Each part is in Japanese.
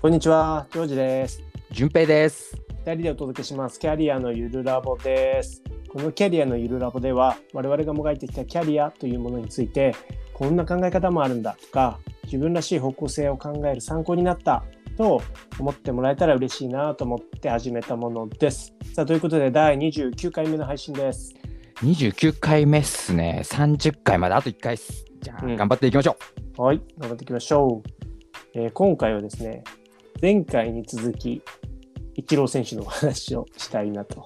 こんにちは、ジョージです。順平です。二人でお届けします。キャリアのゆるラボです。このキャリアのゆるラボでは、我々がもがいてきたキャリアというものについて、こんな考え方もあるんだとか、自分らしい方向性を考える参考になったと思ってもらえたら嬉しいなと思って始めたものです。さあ、ということで、第29回目の配信です。29回目っすね。30回まであと1回っす。じゃあ、うん頑張っていきましょはい、頑張っていきましょう。えー今回はですね、前回に続き、イチロー選手のお話をしたいなと。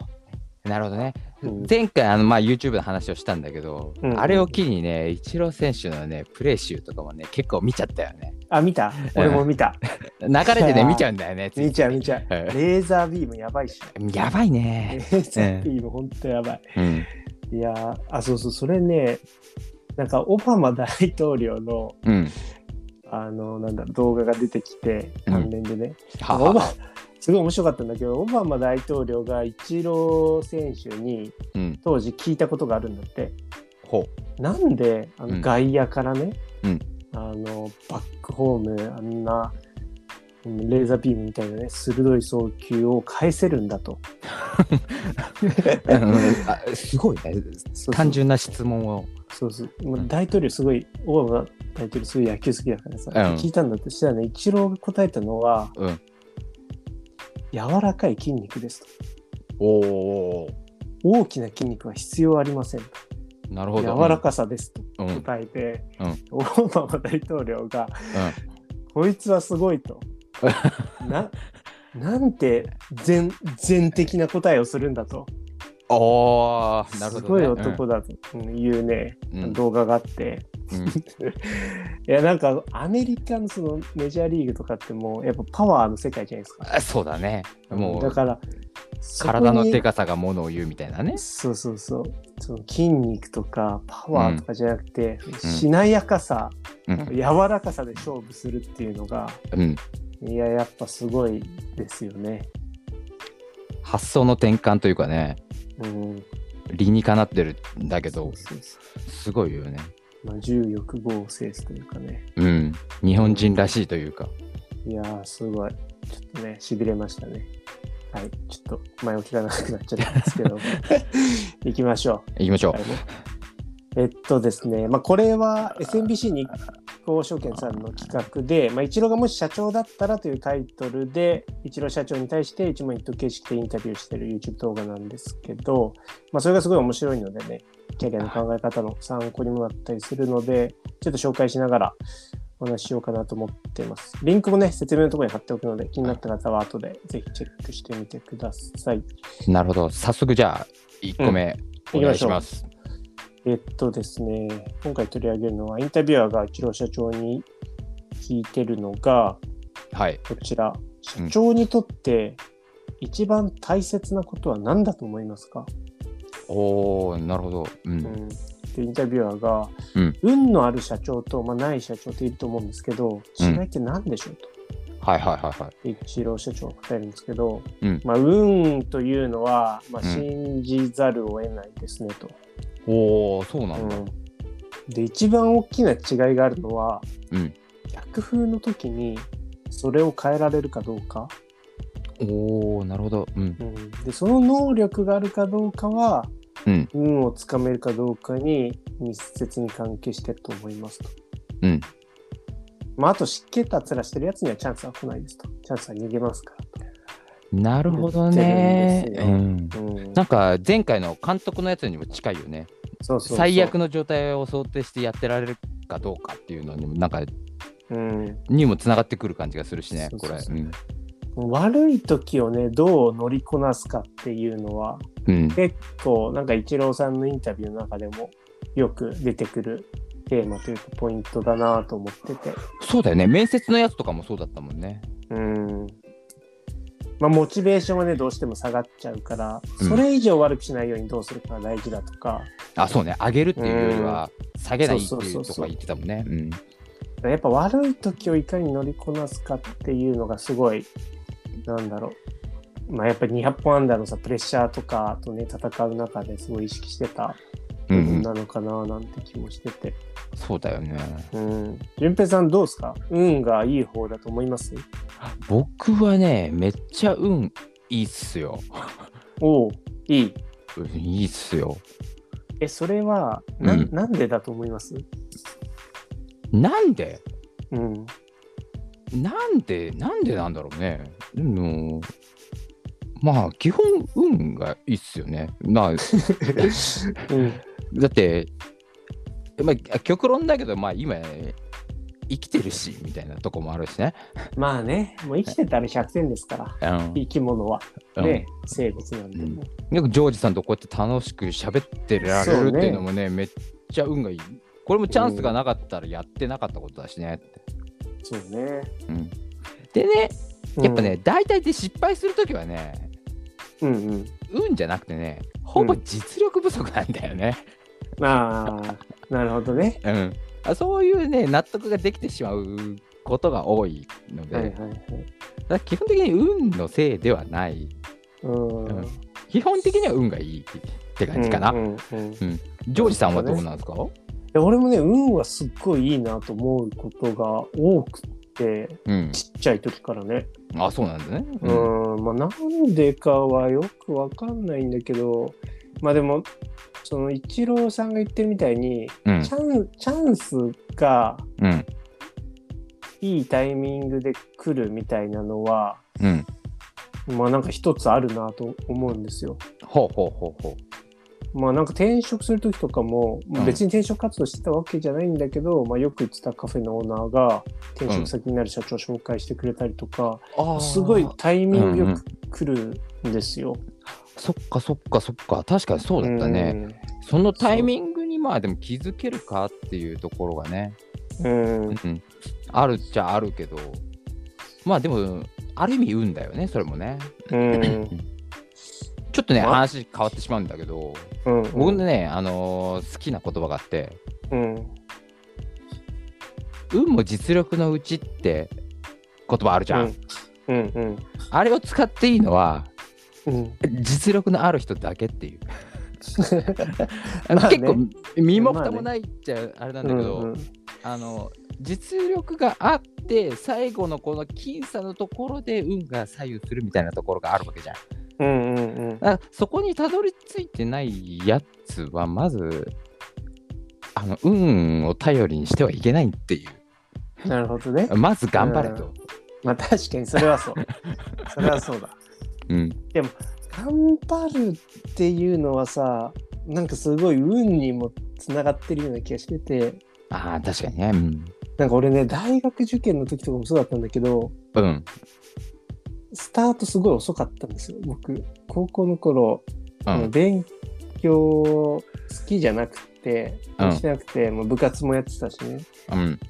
う。なるほどね。うん前回あの、まあ、YouTube の話をしたんだけど、うんあれを機にね、イチロー選手のね、プレー集とかもね、結構見ちゃったよね。あ、見た？俺も見た。流れてね、見ちゃうんだよね。見ちゃう見ちゃう。はいレーザービームやばいし。やばいレね。ーザービームほんとやばい。うん。いやーあ、そうそう、それね、なんかオバマ大統領の、うん。あの、なんだ、動画が出てきて、関連でね。はオバは。すごい面白かったんだけど、オバマ大統領がイチロー選手にうん。当時聞いたことがあるんだって。ほなんであうんの外野からね、うんあのバックホームあんなうんレーザービームみたいなね鋭い送球を返せるんだと。すごいね。単純な質問を。そうそうもう大統領すごいオバマ大統領すごい野球好きだからさ、うん聞いたんだとしたらねイチローが答えたのはうん。柔らかい筋肉ですと。おお。大きな筋肉は必要ありませんと。なるほど。柔らかさですと。答えて、うんオバマ大統領がこいつはすごいと。ななんて全全的な答えをするんだと。おお。なるほど、ね。すごい男だとうんいうね、うん動画があって。うん。いやなんかアメリカのそのメジャーリーグとかってもうやっぱパワーの世界じゃないですか。あそうだね。もうだから体のでかさがものを言うみたいなね。そうそうそうその筋肉とかパワーとかじゃなくて、んしなやかさ、うん。柔らかさで勝負するっていうのがうん。いややっぱすごいですよね。発想の転換というかね、うん、理にかなってるんだけどそう、そうそうすごいよね。まあ、重欲望を制すというかね。うん。日本人らしいというか。いやー、すごい。ちょっとね、しびれましたね。はい。ちょっと前置きが長くなっちゃったんですけど、行きましょ行きましょう。はいねえっとですね、まあ、これは SMBC 日興証券さんの企画で、まあ、イチローがもし社長だったらというタイトルで、イチロー社長に対して一問一答形式でインタビューしている YouTube 動画なんですけど、まあ、それがすごい面白いのでね、キャリアの考え方の参考にもなったりするので、ちょっと紹介しながらお話ししようかなと思っています。リンクもね、説明のところに貼っておくので、気になった方は後でぜひチェックしてみてください。う。なるほど。早速じゃあ、1個目、うんお願いします。えっとですね、今回取り上げるのは、インタビュアーがイチロー社長に聞いてるのが、はい。こちら、社長にとって一番大切なことは何だと思いますか、おおなるほど。う。うんん、でインタビュアーが、うん運のある社長と、まあ、ない社長っていると思うんですけど、違いって何でしょうと。はいはいはいはい。でイチロー社長が答えるんですけど、うんまあ、運というのは、まあ、うん信じざるを得ないですねと。おおそうなんだ。うんで一番大きな違いがあるのは、うん逆風の時にそれを変えられるかどうか、おおなるほど。うん。うんでその能力があるかどうかはうん。運をつかめるかどうかに密接に関係してると思いますと。うん。まあ、あと湿気たつらしてるやつにはチャンスは来ないですと。チャンスは逃げますからなるほどね。うん。なんか前回の監督のやつにも近いよね。そうそうそう。最悪の状態を想定してやってられるかどうかっていうのにもなんかうん、にもつながってくる感じがするしねこれ。悪い時をねどう乗りこなすかっていうのはうん。うん結構なんかイチローさんのインタビューの中でもよく出てくるテーマというかポイントだなと思ってて。そうだよね。面接のやつとかもそうだったもんね。うんまあモチベーションはねどうしても下がっちゃうから、うん。それ以上悪くしないようにどうするかが大事だとか。あそうね。上げるっていうよりは下げないっていうとか言ってたもんね。うん。やっぱ悪い時をいかに乗りこなすかっていうのがすごいなんだろう。まあやっぱり200本アンダーのさプレッシャーとかとね戦う中ですごい意識してた部うんうん分なのかななんて気もしてて。そうだよね。うん。淳平さんどうですか？運がいい方だと思います？僕はね、めっちゃ運いいっすよ。おおいい。うんいいっすよ。え、それは、な,、うんなんでだと思います？なんで？うん。なんで、なんでなんだろうね。でも、まあ、基本、運がいいっすよね。まあ、うん。だって、まあ、極論だけど、まあ、今、生きてるし、みたいなとこもあるしね。まあね、もう生きてたら100点ですから、うん。生き物は。うんね、生物なんでも。よくジョージさんとこうやって楽しく喋ってられるっていうのもね、めっちゃ運がいい。これもチャンスがなかったらやってなかったことだしねって。そうね。うん、でね、やっぱね、大体で失敗するときはね、うん。うんうん。運じゃなくてね、ほぼ実力不足なんだよね。ああ、なるほどね。うん、あそういうね、納得ができてしまうことが多いので、はいはいはい。基本的に運のせいではない。うん。うん基本的には運がいいって感じかな。うんうんうんジョージさんはどうなんですか、で俺もね、運はすっごいいいなと思うことが多くて、うん。ちっちゃい時からね。あ、そうなんだね。うん、まあなんでかはよくわかんないんだけど、まあでも、そのイチローさんが言ってるみたいに、うんチ。ャンチャンスがうん。いいタイミングで来るみたいなのは、うん。まあなんか一つあるなと思うんですよ。ほうほうほうほまあなんか転職する時とかも、うん別に転職活動してたわけじゃないんだけど、まあよく言ってたカフェのオーナーが転職先になる社長を紹介してくれたりとか、う。すごいタイミングようんうく来るんですよ。そっかそっかそっか。確かにそうだったね。そのタイミングにまあでも気づけるかっていうところがね、うん。うん。うん、あるっちゃあるけど、まあでも、ある意味運だよね、それもね。うん。ちょっとね、ま話変わってしまうんだけど、うん。僕のね、あのー好きな言葉があって、うん。運も実力のうちって言葉あるじゃん。うん。うん。あれを使っていいのは、うん。実力のある人だけっていう。あのまあね結構身も蓋もないっちゃあれなんだけど、うんあの実力があって最後のこの僅差のところで運が左右するみたいなところがあるわけじゃん。うんうんうん。だからそこにたどり着いてないやつはまずあの運を頼りにしてはいけないっていなるほどね。うまず頑張れと。まあ確かにそれはそう。それはそうだ。うん、頑張るっていうのはさ、なんかすごい運にもつながってるような気がしてて、ああ確かにね。うん。なんか俺ね、大学受験の時とかもそうだったんだけど、うん。スタートすごい遅かったんですよ。僕、高校の頃、うん。勉強好きじゃなくて、うん。してなくて、もう部活もやってたしね。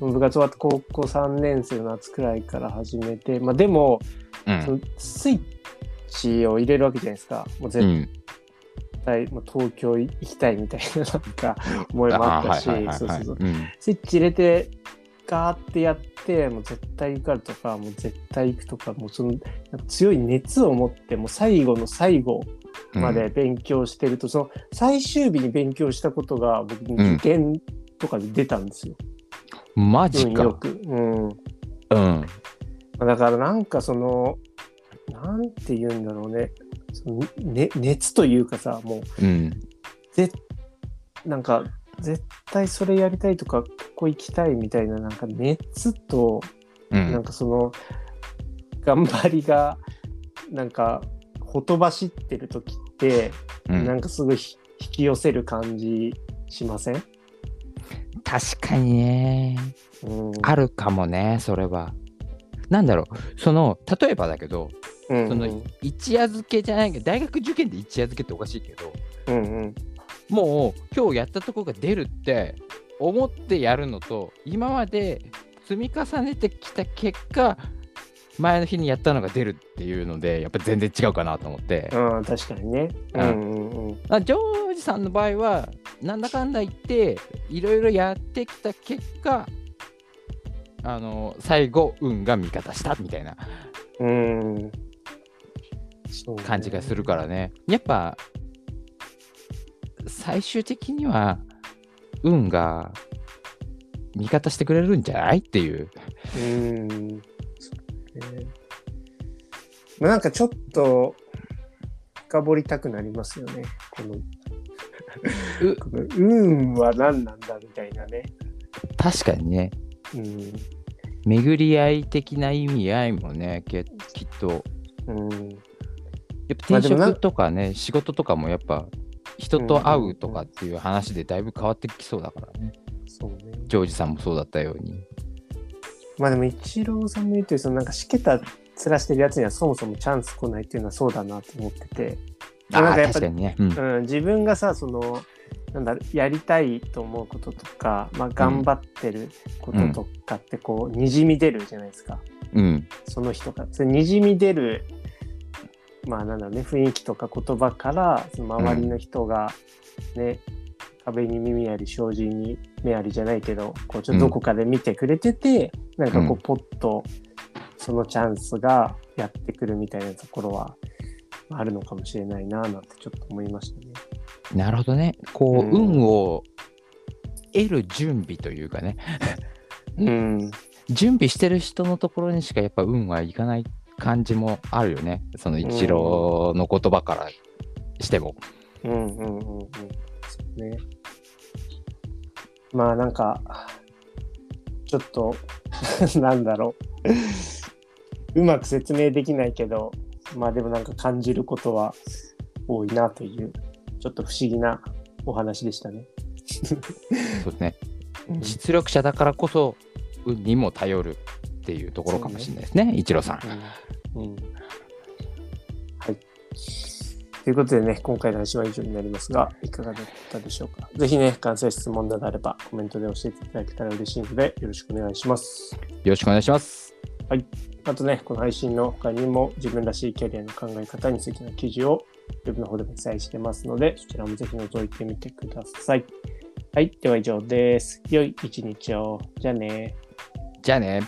うん。部活終わって高校3年生の夏くらいから始めて、まあでも、うん。そのスイッチを入れるわけじゃないですか。もう絶うん対、まあ、東京行きたいみたいななんか 思いもあったし、そうそうそう。うんスイッチ入れて、ガーってやって、もう絶対受かるとか、もう絶対行くとか、もうその強い熱を持って、もう最後の最後まで勉強してると、その最終日に勉強したことが僕に受験とかで出たんですよ。マジか。運よく。うん。うんだからなんかその、なんて言うんだろうね。そのね熱というかさ、もう、うん。ぜなんか絶対それやりたいとかここ行きたいみたいななんか熱とうん。なんかその頑張りがなんかほとばしってる時って、うん。なんかすごいひ引き寄せる感じしません、確かにね。うん、あるかもね、それは。なんだろう、その、例えばだけど、うんその一夜漬けじゃないけど、大学受験で一夜漬けっておかしいけど、うんうん。もう今日やったとこが出るって思ってやるのと、今まで積み重ねてきた結果、前の日にやったのが出るっていうので、やっぱ全然違うかなと思って、うん、確かにね。ううんんうんうん。あジョージさんの場合は、なんだかんだ言って、いろいろやってきた結果、あの最後、運が味方したみたいな。うん感じがするからね。やっぱ、最終的には運が味方してくれるんじゃないっていう。うーん。まあ、なんかちょっと深掘りたくなりますよね。この、うこの運は何なんだみたいなね。確かにね、うん。巡り合い的な意味合いもね、けきっと、うん。やっぱ転職とかね、仕事とかもやっぱ人と会うとかっていう話でだいぶ変わってきそうだからね。そうね。ジョージさんもそうだったように。まあでも、イチローさんも言ってる、そのなんかしけた面してるやつにはそもそもチャンス来ないっていうのはそうだなと思ってて。ああ、なんかやっぱ確かにね。うんうん、自分がさそのなんだやりたいと思うこととか、まあ、頑張ってることとかってこう、にじみ出るじゃないですかうん。その人が。それにじみ出るまあなんだろうね雰囲気とか言葉からその周りの人がね、壁に耳あり障子に目ありじゃないけどこうちょっとどこかで見てくれてて、なんかこううポッとそのチャンスがやってくるみたいなところはあるのかもしれないななんてちょっと思いましたね。なるほどね。こう、うん。運を得る準備というかね、うん。準備してる人のところにしかやっぱ運はいかない感じもあるよね。その一郎の言葉からしても。うんうんうんうん。そうね。まあなんか、ちょっと、なんだろう。うまく説明できないけど、まあでもなんか感じることは多いなという、ちょっと不思議なお話でしたね。そうですね。うん実力者だからこそ運にも頼るっていうところかもしれないですね、一郎さん。うんうんはい。ということでね、今回の配信は以上になりますが、いかがだったでしょうか？ぜひね、感想や質問などあればコメントで教えていただけたら嬉しいので、よろしくお願いします。よろしくお願いします。あとね、この配信の他にも自分らしいキャリアの考え方についての記事をウェブの方でも記載してますので、そちらもぜひ覗いてみてください。はい、では以上です。良い一日を。じゃあね。じゃあね。